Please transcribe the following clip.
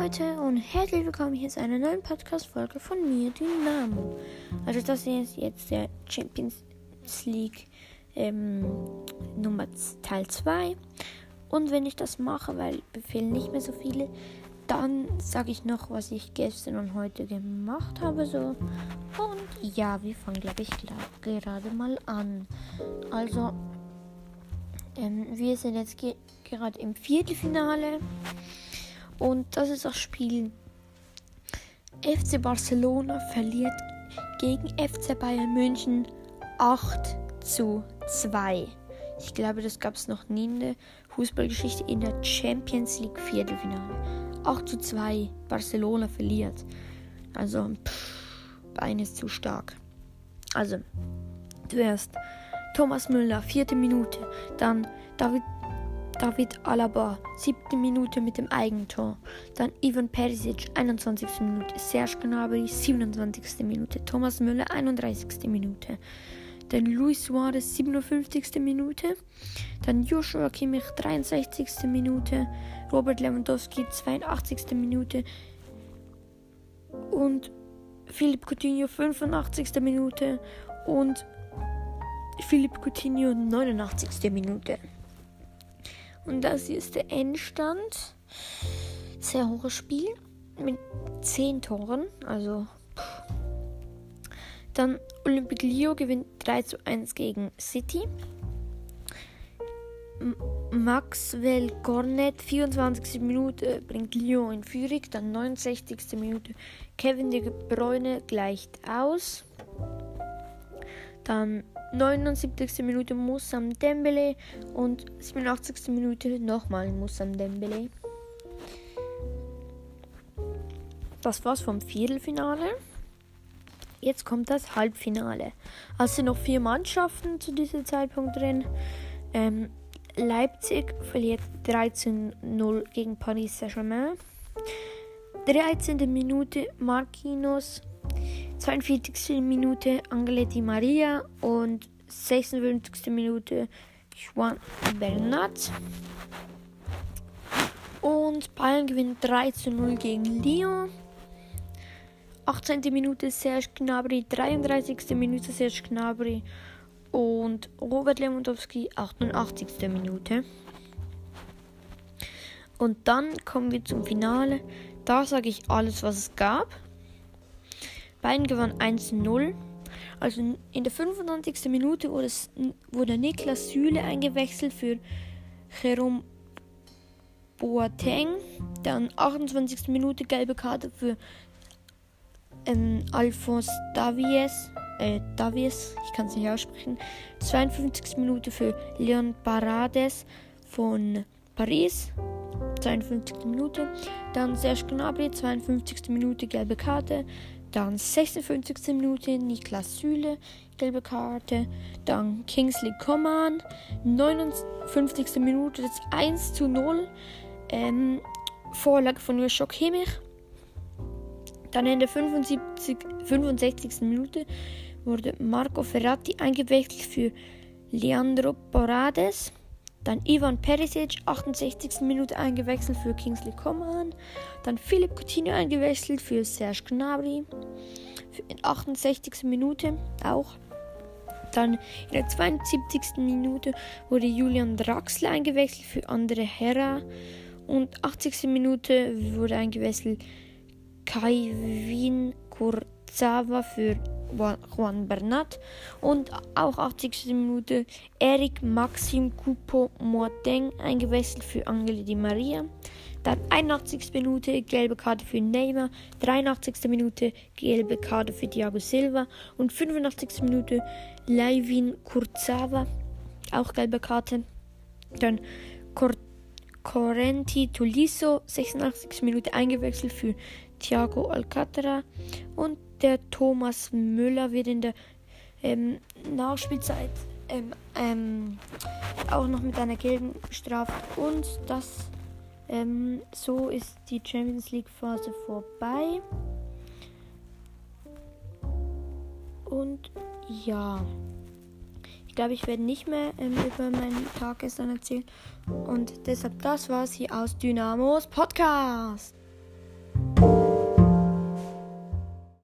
Leute und herzlich willkommen hier zu einer neuen Podcast-Folge von mir, Dynamo. Also das ist jetzt der Champions League ähm, Nummer Teil 2. Und wenn ich das mache, weil befehlen nicht mehr so viele, dann sage ich noch, was ich gestern und heute gemacht habe. So. Und ja, wir fangen, glaube ich, gerade mal an. Also, ähm, wir sind jetzt ge gerade im Viertelfinale. Und das ist das Spiel. FC Barcelona verliert gegen FC Bayern München 8 zu 2. Ich glaube, das gab es noch nie in der Fußballgeschichte in der Champions League Viertelfinale. 8 zu 2. Barcelona verliert. Also, pff, Bein ist zu stark. Also, zuerst Thomas Müller, vierte Minute. Dann David David Alaba, siebte Minute mit dem Eigentor. Dann Ivan Perisic, 21. Minute. Serge Gnabry, 27. Minute. Thomas Müller, 31. Minute. Dann Luis Suarez, 57. Minute. Dann Joshua Kimmich, 63. Minute. Robert Lewandowski, 82. Minute. Und Philipp Coutinho, 85. Minute. Und Philipp Coutinho, 89. Minute. Und das hier ist der Endstand. Sehr hohes Spiel mit 10 Toren. Also. Dann Olympique Lyon gewinnt 3 zu 1 gegen City. Maxwell Cornet, 24. Minute, bringt Lyon in Führung. Dann 69. Minute, Kevin de Bruyne gleicht aus. Dann 79. Minute Musam Dembele und 87. Minute nochmal Musam Dembele. Das war's vom Viertelfinale. Jetzt kommt das Halbfinale. Es sind noch vier Mannschaften zu diesem Zeitpunkt drin. Ähm, Leipzig verliert 13-0 gegen Paris Saint-Germain. 13. Minute Marquinhos 42. Minute Angele Di Maria und 56. Minute Juan Bernat. Und Bayern gewinnt 3 zu 0 gegen Lyon. 18. Minute Serge Gnabry, 33. Minute Serge Gnabry und Robert Lewandowski, 88. Minute. Und dann kommen wir zum Finale. Da sage ich alles, was es gab. Bayern gewann 1-0. Also in der 95. Minute wurde, wurde Niklas Süle eingewechselt für Jerome Boateng. Dann 28. Minute gelbe Karte für ähm, Alphonse Davies. Äh, Davies, ich kann es nicht aussprechen. 52. Minute für Leon Parades von Paris. 52. Minute. Dann Serge Gnabry, 52. Minute gelbe Karte. Dann 56. Minute Niklas Süle, gelbe Karte. Dann Kingsley Coman, 59. Minute, das 1 zu 0. Ähm, Vorlage von Joshua Kimmich. Dann in der 75, 65. Minute wurde Marco Ferrati eingewechselt für Leandro Porades. Dann Ivan Perisic, 68. Minute eingewechselt für Kingsley Coman. Dann Philipp Coutinho eingewechselt für Serge Gnabry. In 68. Minute auch. Dann in der 72. Minute wurde Julian Draxler eingewechselt für Andre Herra. Und 80. Minute wurde eingewechselt Kai Wien Kurzawa für Juan Bernat und auch 80. Minute Eric Maxim Coupo Moateng eingewechselt für Angele Di Maria. Dann 81. Minute gelbe Karte für Neymar, 83. Minute gelbe Karte für Thiago Silva und 85. Minute Leivin Kurzawa, auch gelbe Karte. Dann Cor Correnti Tuliso, 86. Minute eingewechselt für Thiago Alcantara und der Thomas Müller wird in der ähm, Nachspielzeit ähm, ähm, auch noch mit einer gelben bestraft. Und das ähm, so ist die Champions League Phase vorbei. Und ja, ich glaube, ich werde nicht mehr ähm, über meinen Tag gestern erzählen. Und deshalb, das war's hier aus Dynamos Podcast.